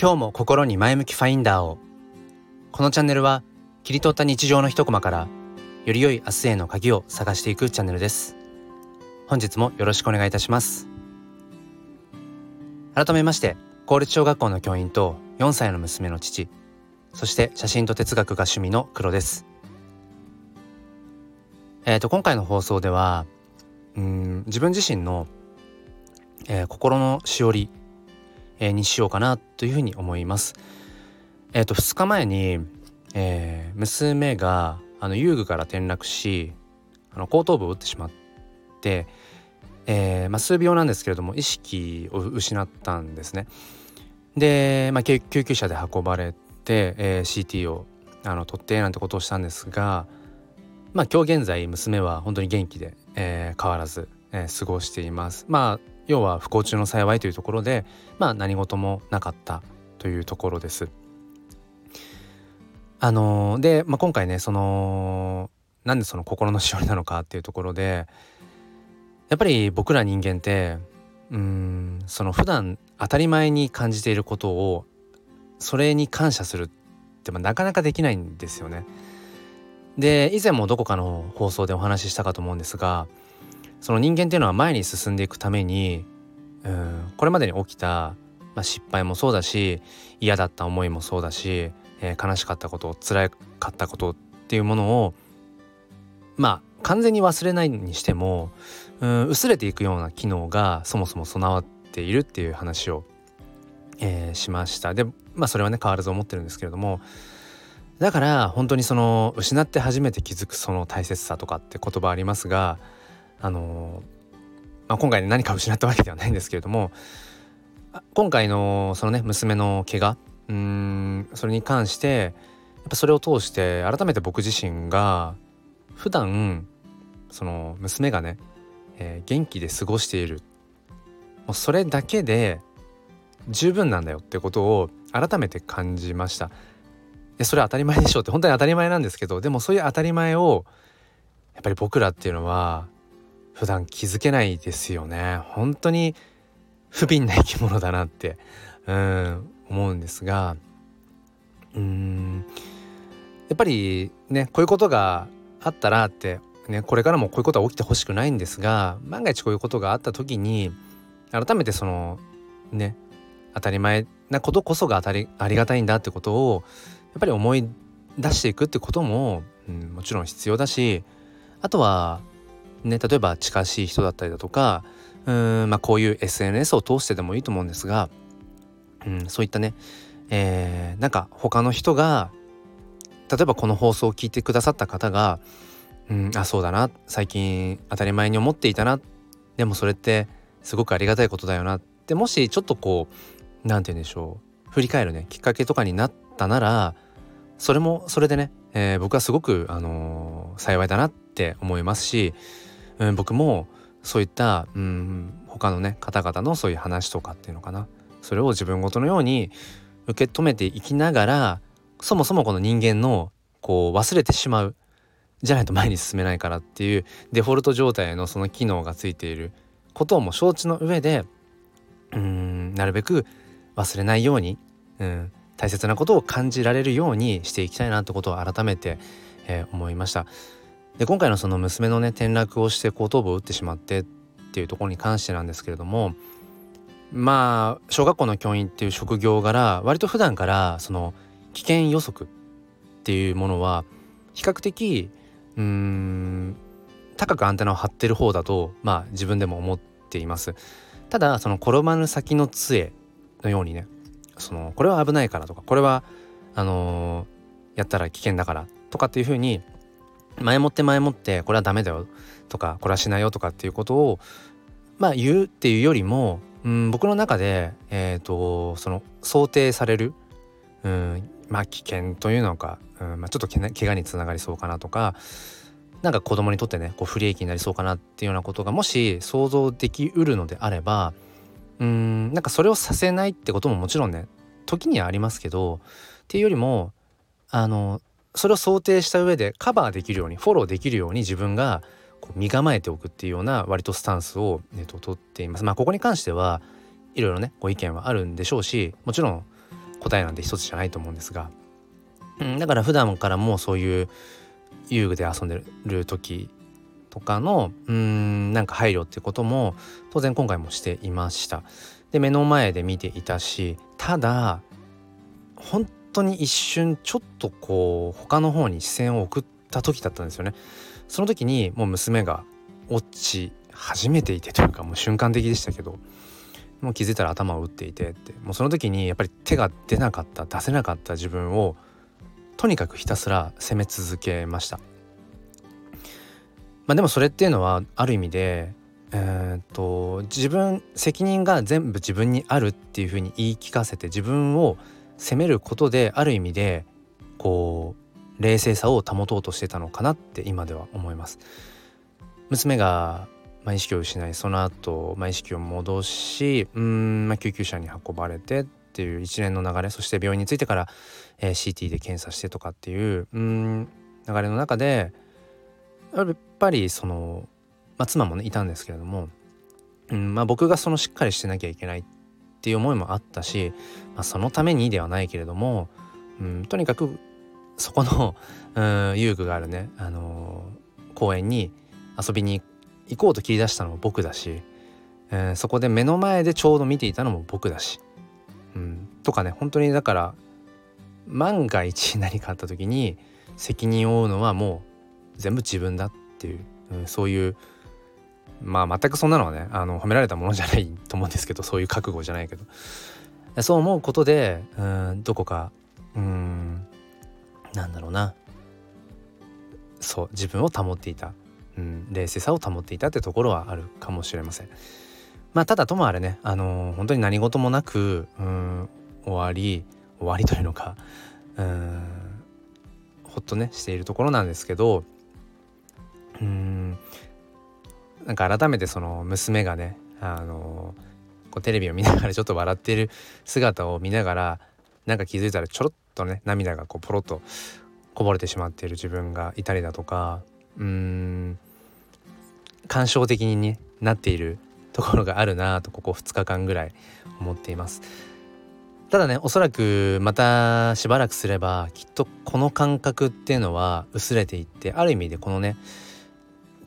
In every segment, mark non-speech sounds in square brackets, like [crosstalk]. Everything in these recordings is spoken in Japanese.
今日も心に前向きファインダーを。このチャンネルは切り取った日常の一コマからより良い明日への鍵を探していくチャンネルです。本日もよろしくお願いいたします。改めまして公立小学校の教員と4歳の娘の父そして写真と哲学が趣味の黒です。えーと今回の放送ではうん自分自身の、えー、心のしおりえー、にしようかなというふうに思います。えっ、ー、と2日前に、えー、娘があの遊具から転落しあの後頭部を打ってしまって、えーまあ、数秒なんですけれども意識を失ったんですね。で、まあ、救急車で運ばれて、えー、CT をあの取ってなんてことをしたんですが、まあ、今日現在娘は本当に元気で、えー、変わらず、えー、過ごしています。まあ要は不幸中の幸いというところでまあ何事もなかったというところです。あのー、で、まあ、今回ねそのなんでその心のしおりなのかっていうところでやっぱり僕ら人間ってうんその普段当たり前に感じていることをそれに感謝するってまあなかなかできないんですよね。で以前もどこかの放送でお話ししたかと思うんですがその人間っていうのは前に進んでいくためにうんこれまでに起きた、まあ、失敗もそうだし嫌だった思いもそうだし、えー、悲しかったこと辛かったことっていうものをまあ完全に忘れないにしてもうん薄れていくような機能がそもそも備わっているっていう話を、えー、しました。でまあそれはね変わらず思ってるんですけれどもだから本当にその失って初めて気づくその大切さとかって言葉ありますがあのまあ、今回何か失ったわけではないんですけれども今回のそのね娘の怪我うんそれに関してやっぱそれを通して改めて僕自身が普段その娘がね、えー、元気で過ごしている。もうそれだけで十分なんだよ。ってことを改めて感じました。でそれは当たり前でしょうって。本当に当たり前なんですけどでもそういう当たり前をやっぱり僕らっていうのは普段気づけないですよね。本当に不憫な生き物だなってうん思うんですが。うん。やっぱりねこういうことがあったらってねこれからもこういうことは起きてほしくないんですが万が一こういうことがあった時に改めてそのね当たり前なことこそが当たりありがたいんだってことをやっぱり思い出していくってことも、うん、もちろん必要だしあとはね、例えば近しい人だったりだとかうん、まあ、こういう SNS を通してでもいいと思うんですが、うん、そういったね、えー、なんか他の人が例えばこの放送を聞いてくださった方が「うん、あそうだな最近当たり前に思っていたなでもそれってすごくありがたいことだよな」ってもしちょっとこう何て言うんでしょう振り返るねきっかけとかになったならそれもそれでね、えー、僕はすごく、あのー、幸いだなって思いますしうん、僕もそういった、うん、他のね方々のそういう話とかっていうのかな。それを自分ごとのように受け止めていきながらそもそもこの人間のこう忘れてしまう。じゃないと前に進めないからっていうデフォルト状態のその機能がついている。ことをも承知の上でうんなるべく忘れないように、うん、大切なことを感じられるようにしていきたいなってことを改めて、えー、思いました。で今回のその娘のね転落をして後頭部を打ってしまってっていうところに関してなんですけれどもまあ小学校の教員っていう職業柄割と普段からその危険予測っていうものは比較的うん高くアンテナを張ってる方だとまあ自分でも思っています。ただその転ばぬ先の杖のようにねそのこれは危ないからとかこれはあのー、やったら危険だからとかっていうふうに前もって前もってこれはダメだよとかこれはしないよとかっていうことをまあ言うっていうよりも、うん、僕の中で、えーと、その想定される、うん、まあ危険というのか、うんまあ、ちょっとけ怪我につながりそうかなとかなんか子供にとってねこう不利益になりそうかなっていうようなことがもし想像できうるのであればうんなんかそれをさせないってことももちろんね時にはありますけどっていうよりもあのそれを想定した上でカバーできるようにフォローできるように自分がこう身構えておくっていうような割とスタンスを、えっと、取っています。まあここに関してはいろいろねご意見はあるんでしょうしもちろん答えなんて一つじゃないと思うんですが、うん、だから普段からもそういう遊具で遊んでる時とかのうんなんか配慮ってことも当然今回もしていました。で目の前で見ていたしただ本当に一瞬ちょっとこう他の方に視線を送った時だったんですよね。その時にもう娘が落ち始めていてというかもう瞬間的でしたけどもう気づいたら頭を打っていてってもうその時にやっぱり手が出なかった出せなかった自分をとにかくひたすら責め続けました。まあ、でもそれっていうのはある意味でえー、っと自分責任が全部自分にあるっていうふうに言い聞かせて自分を責めることである意味でこう冷静さを保とうとしてたのかなって今では思います。娘が、まあ、意識を失いその後、まあ、意識を戻しうん、まあ、救急車に運ばれてっていう一連の流れそして病院に着いてから、えー、CT で検査してとかっていううん流れの中でやっぱりその、まあ、妻もねいたんですけれども、うんまあ、僕がそのしっかりしてなきゃいけないっっていう思いもあったし、まあ、そのためにではないけれども、うん、とにかくそこの、[laughs] うん、遊具があるね、あのー、公園に遊びに行こうと切り出したのも僕だし、えー、そこで目の前でちょうど見ていたのも僕だし、うん、とかね本当にだから万が一何かあった時に責任を負うのはもう全部自分だっていう、うん、そういうまあ全くそんなのはねあの褒められたものじゃないと思うんですけどそういう覚悟じゃないけど。そう思うことでうんどこかうんなんだろうな。そう自分を保っていた。うん、冷静さを保っていたってところはあるかもしれません。まあただともあれね、あのー、本当に何事もなく、うん、終わり終わりというのか、うん、ほっとねしているところなんですけど、うん、なんか改めてその娘がね、あの、こうテレビを見ながらちょっと笑ってる姿を見ながらなんか気づいたらちょろっとね涙がこうポロッとこぼれてしまっている自分がいたりだとかうーん感傷的に、ね、なっているところがあるなとここ2日間ぐらい思っています。ただねおそらくまたしばらくすればきっとこの感覚っていうのは薄れていってある意味でこのね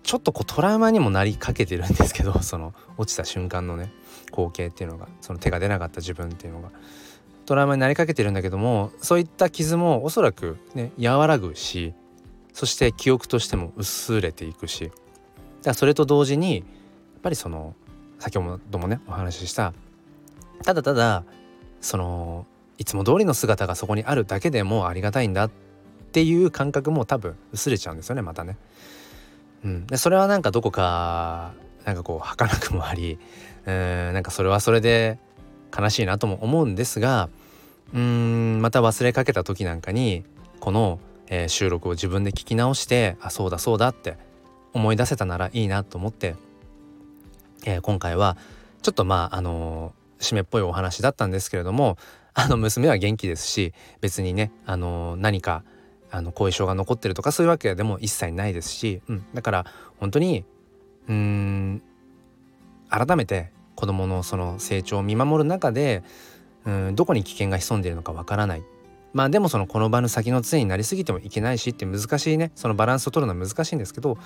ちょっとこうトラウマにもなりかけてるんですけど [laughs] その落ちた瞬間のね光景っていうのがその手が出なかった自分っていうのがトラウマになりかけてるんだけどもそういった傷もおそらくね和らぐしそして記憶としても薄れていくしだそれと同時にやっぱりその先ほどもねお話ししたただただそのいつも通りの姿がそこにあるだけでもありがたいんだっていう感覚も多分薄れちゃうんですよねまたね。うん、でそれはなんかどこかなんかこう儚くもありうんなんかそれはそれで悲しいなとも思うんですがうんまた忘れかけた時なんかにこのえー、収録を自分で聞き直してあそうだそうだって思い出せたならいいなと思って、えー、今回はちょっとまああのー、締めっぽいお話だったんですけれどもあの娘は元気ですし別にね、あの何かあの後遺症が残ってるとかそういうわけでも一切ないですし、うん、だから本当にうん改めて子どものその成長を見守る中でうんどこに危険が潜んでいるのかわからない。まあでもそのこの場の先の杖になりすぎてもいけないしって難しいねそのバランスを取るのは難しいんですけど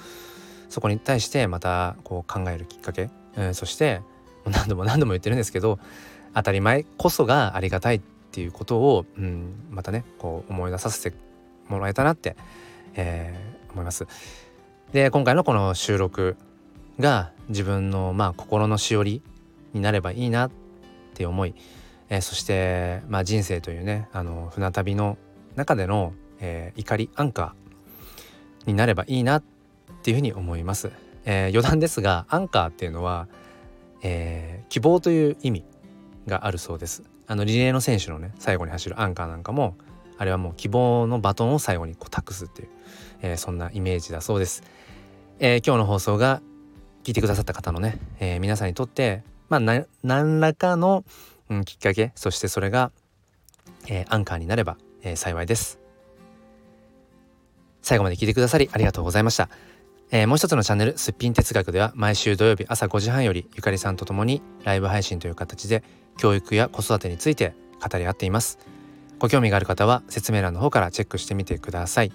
そこに対してまたこう考えるきっかけ、うん、そして何度も何度も言ってるんですけど当たり前こそがありがたいっていうことを、うん、またねこう思い出させてもらえたなって、えー、思います。で今回のこの収録が自分のまあ心のしおりになればいいなって思いえー、そして、まあ、人生というねあの船旅の中での、えー、怒りアンカーになればいいなっていうふうに思います。えー、余談ですがアンカーっていうのは、えー、希望という意味があるそうです。あのリレーの選手のね最後に走るアンカーなんかもあれはもう希望のバトンを最後にこう託すっていう、えー、そんなイメージだそうです。えー、今日の放送が聞いてくださった方のね、えー、皆さんにとってまあ何らかのうん、きっかけそしてそれが、えー、アンカーになれば、えー、幸いです。最後まで聞いてくださりありがとうございました、えー、もう一つのチャンネルすっぴん哲学では毎週土曜日朝5時半よりゆかりさんと共にライブ配信という形で教育や子育てについて語り合っています。ご興味がある方は説明欄の方からチェックしてみてください。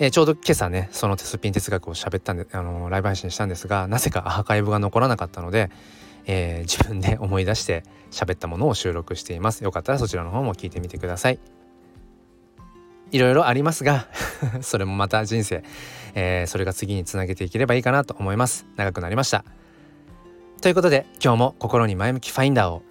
えー、ちょうど今朝ねそのテスピン哲学を喋ったんで、あのー、ライブ配信したんですがなぜかアーカイブが残らなかったので、えー、自分で思い出して喋ったものを収録しています。よかったらそちらの方も聞いてみてください。いろいろありますが [laughs] それもまた人生、えー、それが次につなげていければいいかなと思います。長くなりました。ということで今日も心に前向きファインダーを